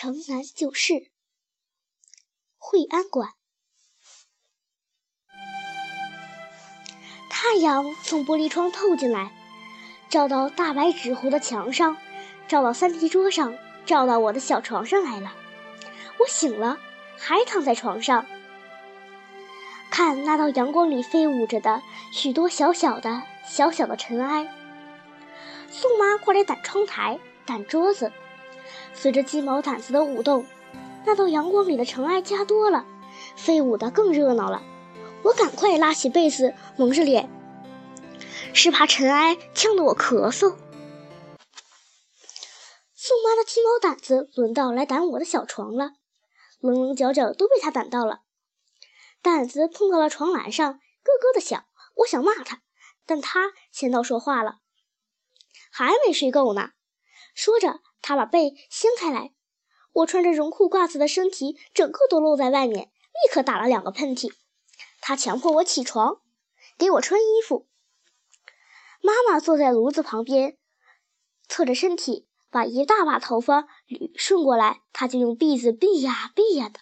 城南旧事，惠安馆。太阳从玻璃窗透进来，照到大白纸糊的墙上，照到三题桌上，照到我的小床上来了。我醒了，还躺在床上，看那道阳光里飞舞着的许多小小的、小小的尘埃。宋妈过来掸窗台、掸桌子。随着鸡毛掸子的舞动，那道阳光里的尘埃加多了，飞舞的更热闹了。我赶快拉起被子蒙着脸，是怕尘埃呛得我咳嗽。宋妈的鸡毛掸子轮到来掸我的小床了，棱棱角角都被她掸到了。掸子碰到了床栏上，咯咯的响。我想骂她，但她先到说话了：“还没睡够呢。”说着。他把被掀开来，我穿着绒裤褂子的身体整个都露在外面，立刻打了两个喷嚏。他强迫我起床，给我穿衣服。妈妈坐在炉子旁边，侧着身体，把一大把头发捋顺过来，她就用篦子篦呀篦呀的。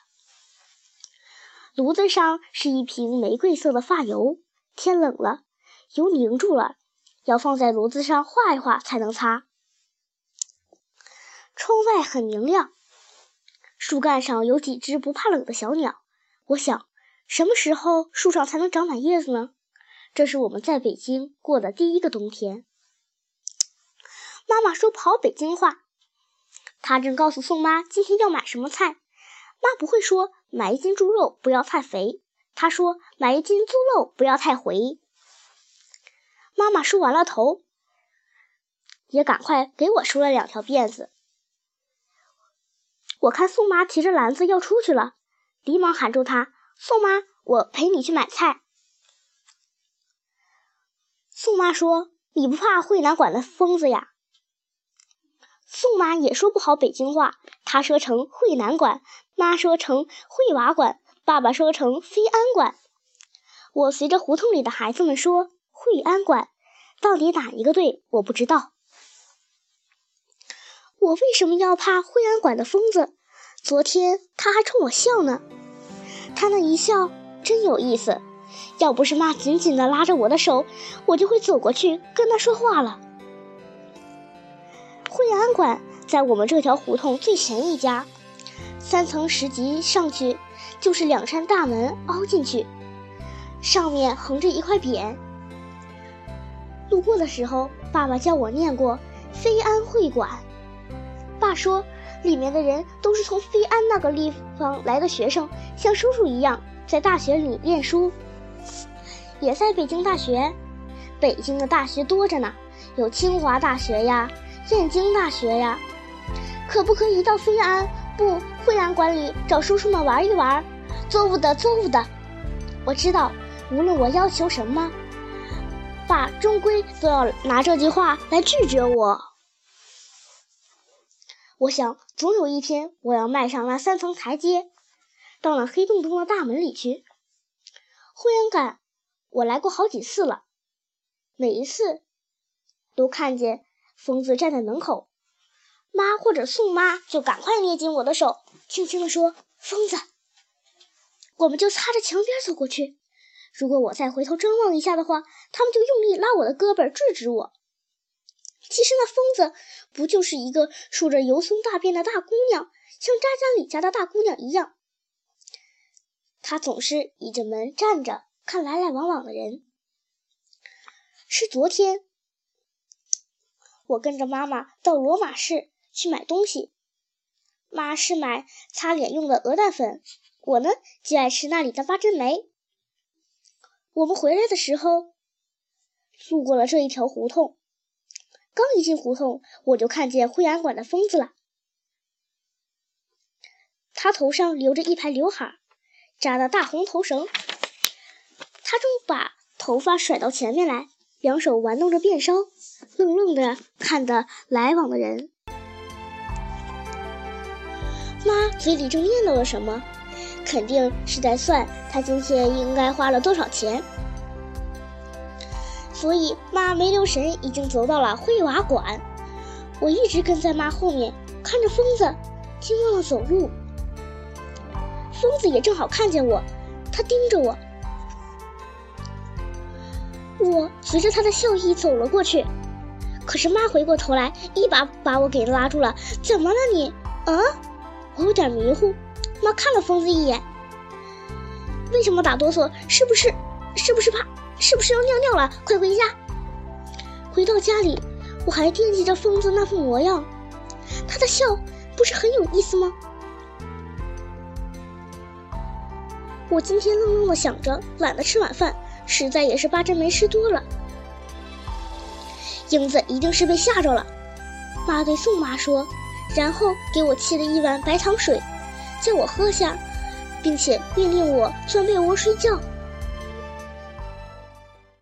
炉子上是一瓶玫瑰色的发油，天冷了，油凝住了，要放在炉子上化一化才能擦。窗外很明亮，树干上有几只不怕冷的小鸟。我想，什么时候树上才能长满叶子呢？这是我们在北京过的第一个冬天。妈妈说不好北京话，她正告诉宋妈今天要买什么菜。妈不会说买一斤猪肉不要太肥，她说买一斤猪肉不要太肥。妈妈梳完了头，也赶快给我梳了两条辫子。我看宋妈提着篮子要出去了，急忙喊住她：“宋妈，我陪你去买菜。”宋妈说：“你不怕惠南馆的疯子呀？”宋妈也说不好北京话，她说成惠南馆，妈说成惠娃馆，爸爸说成飞安馆。我随着胡同里的孩子们说惠安馆，到底哪一个对，我不知道。我为什么要怕惠安馆的疯子？昨天他还冲我笑呢，他那一笑真有意思。要不是妈紧紧地拉着我的手，我就会走过去跟他说话了。惠安馆在我们这条胡同最前一家，三层石级上去就是两扇大门凹进去，上面横着一块匾。路过的时候，爸爸叫我念过“非安会馆”。说，里面的人都是从飞安那个地方来的学生，像叔叔一样在大学里念书。也在北京大学，北京的大学多着呢，有清华大学呀，燕京大学呀。可不可以到飞安不惠安馆里找叔叔们玩一玩？做不得，做不得。我知道，无论我要求什么，爸终归都要拿这句话来拒绝我。我想，总有一天，我要迈上那三层台阶，到那黑洞洞的大门里去。忽然感，我来过好几次了，每一次都看见疯子站在门口，妈或者宋妈就赶快捏紧我的手，轻轻地说：“疯子。”我们就擦着墙边走过去。如果我再回头张望一下的话，他们就用力拉我的胳膊，制止我。其实那疯子不就是一个梳着油松大辫的大姑娘，像扎家里家的大姑娘一样。她总是倚着门站着，看来来往往的人。是昨天，我跟着妈妈到罗马市去买东西。妈是买擦脸用的鹅蛋粉，我呢就爱吃那里的八珍梅。我们回来的时候，路过了这一条胡同。刚一进胡同，我就看见惠安馆的疯子了。他头上留着一排刘海，扎的大红头绳。他正把头发甩到前面来，两手玩弄着辫梢，愣愣的看着来往的人。妈嘴里正念叨着什么，肯定是在算他今天应该花了多少钱。所以妈没留神，已经走到了惠娃馆。我一直跟在妈后面，看着疯子，竟忘了走路。疯子也正好看见我，他盯着我。我随着他的笑意走了过去，可是妈回过头来，一把把我给拉住了。怎么了你？啊？我有点迷糊。妈看了疯子一眼。为什么打哆嗦？是不是？是不是怕？是不是要尿尿了？快回家！回到家里，我还惦记着疯子那副模样。他的笑不是很有意思吗？我今天愣愣的想着，懒得吃晚饭。实在也是八珍没吃多了，英子一定是被吓着了。妈对宋妈说，然后给我沏了一碗白糖水，叫我喝下，并且命令我钻被窝睡觉。